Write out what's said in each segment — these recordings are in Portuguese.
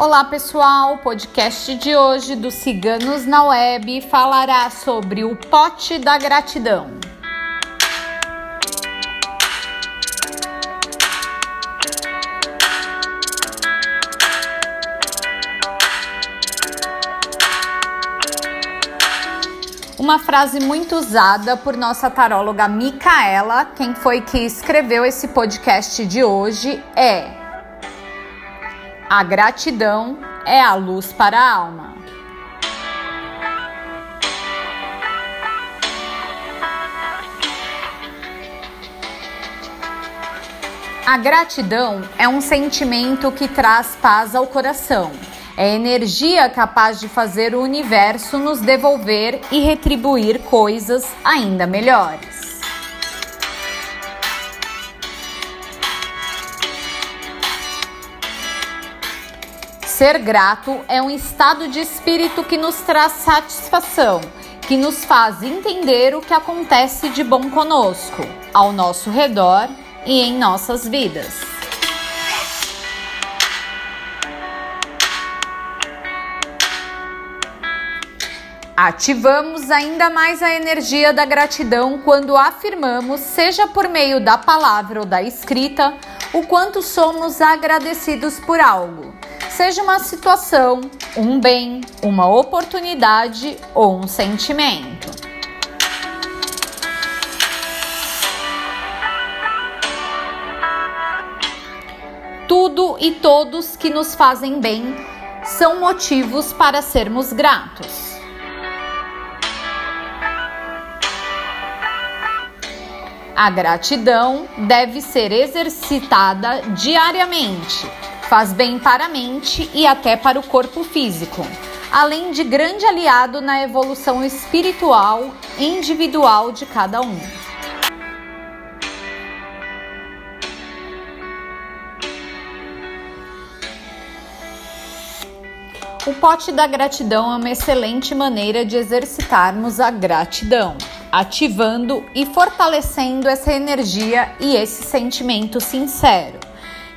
Olá pessoal, o podcast de hoje do Ciganos na Web falará sobre o pote da gratidão. Uma frase muito usada por nossa taróloga Micaela, quem foi que escreveu esse podcast de hoje, é a gratidão é a luz para a alma. A gratidão é um sentimento que traz paz ao coração. É energia capaz de fazer o universo nos devolver e retribuir coisas ainda melhores. Ser grato é um estado de espírito que nos traz satisfação, que nos faz entender o que acontece de bom conosco, ao nosso redor e em nossas vidas. Ativamos ainda mais a energia da gratidão quando afirmamos, seja por meio da palavra ou da escrita, o quanto somos agradecidos por algo seja uma situação, um bem, uma oportunidade ou um sentimento. Tudo e todos que nos fazem bem são motivos para sermos gratos. A gratidão deve ser exercitada diariamente Faz bem para a mente e até para o corpo físico, além de grande aliado na evolução espiritual individual de cada um. O pote da gratidão é uma excelente maneira de exercitarmos a gratidão, ativando e fortalecendo essa energia e esse sentimento sincero,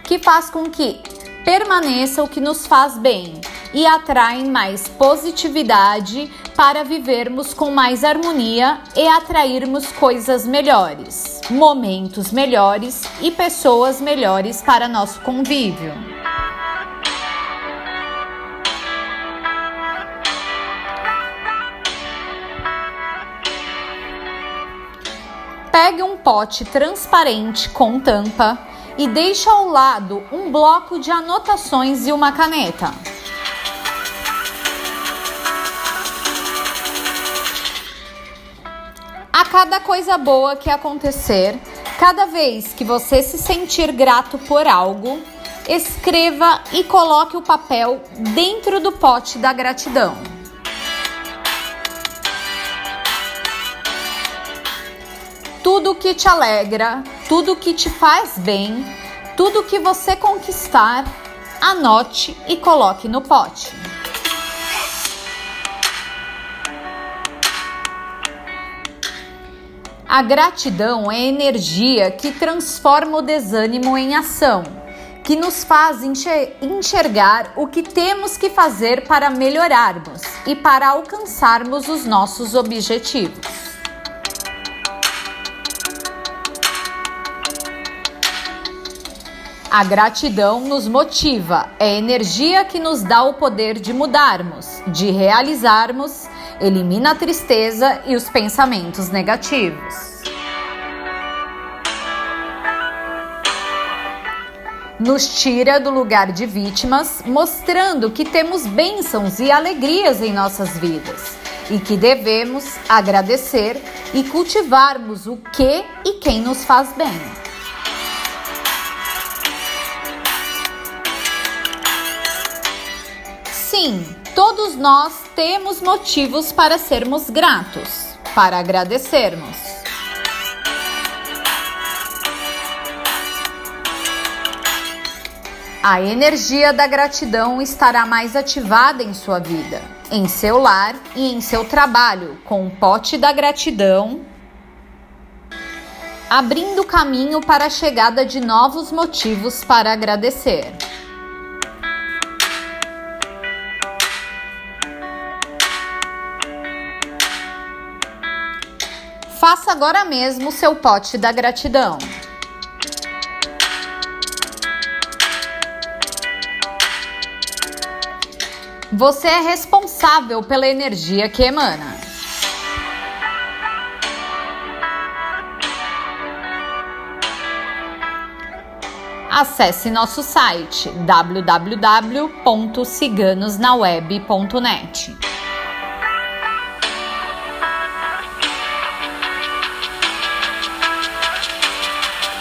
que faz com que permaneça o que nos faz bem e atraem mais positividade para vivermos com mais harmonia e atrairmos coisas melhores, momentos melhores e pessoas melhores para nosso convívio. Pegue um pote transparente com tampa e deixa ao lado um bloco de anotações e uma caneta. A cada coisa boa que acontecer, cada vez que você se sentir grato por algo, escreva e coloque o papel dentro do pote da gratidão. Tudo que te alegra, tudo que te faz bem, tudo que você conquistar, anote e coloque no pote. A gratidão é energia que transforma o desânimo em ação, que nos faz enxergar o que temos que fazer para melhorarmos e para alcançarmos os nossos objetivos. A gratidão nos motiva, é energia que nos dá o poder de mudarmos, de realizarmos, elimina a tristeza e os pensamentos negativos. Nos tira do lugar de vítimas, mostrando que temos bênçãos e alegrias em nossas vidas e que devemos agradecer e cultivarmos o que e quem nos faz bem. Sim, todos nós temos motivos para sermos gratos, para agradecermos. A energia da gratidão estará mais ativada em sua vida, em seu lar e em seu trabalho, com o pote da gratidão, abrindo caminho para a chegada de novos motivos para agradecer. Faça agora mesmo seu pote da gratidão. Você é responsável pela energia que emana. Acesse nosso site www.ciganosnaweb.net.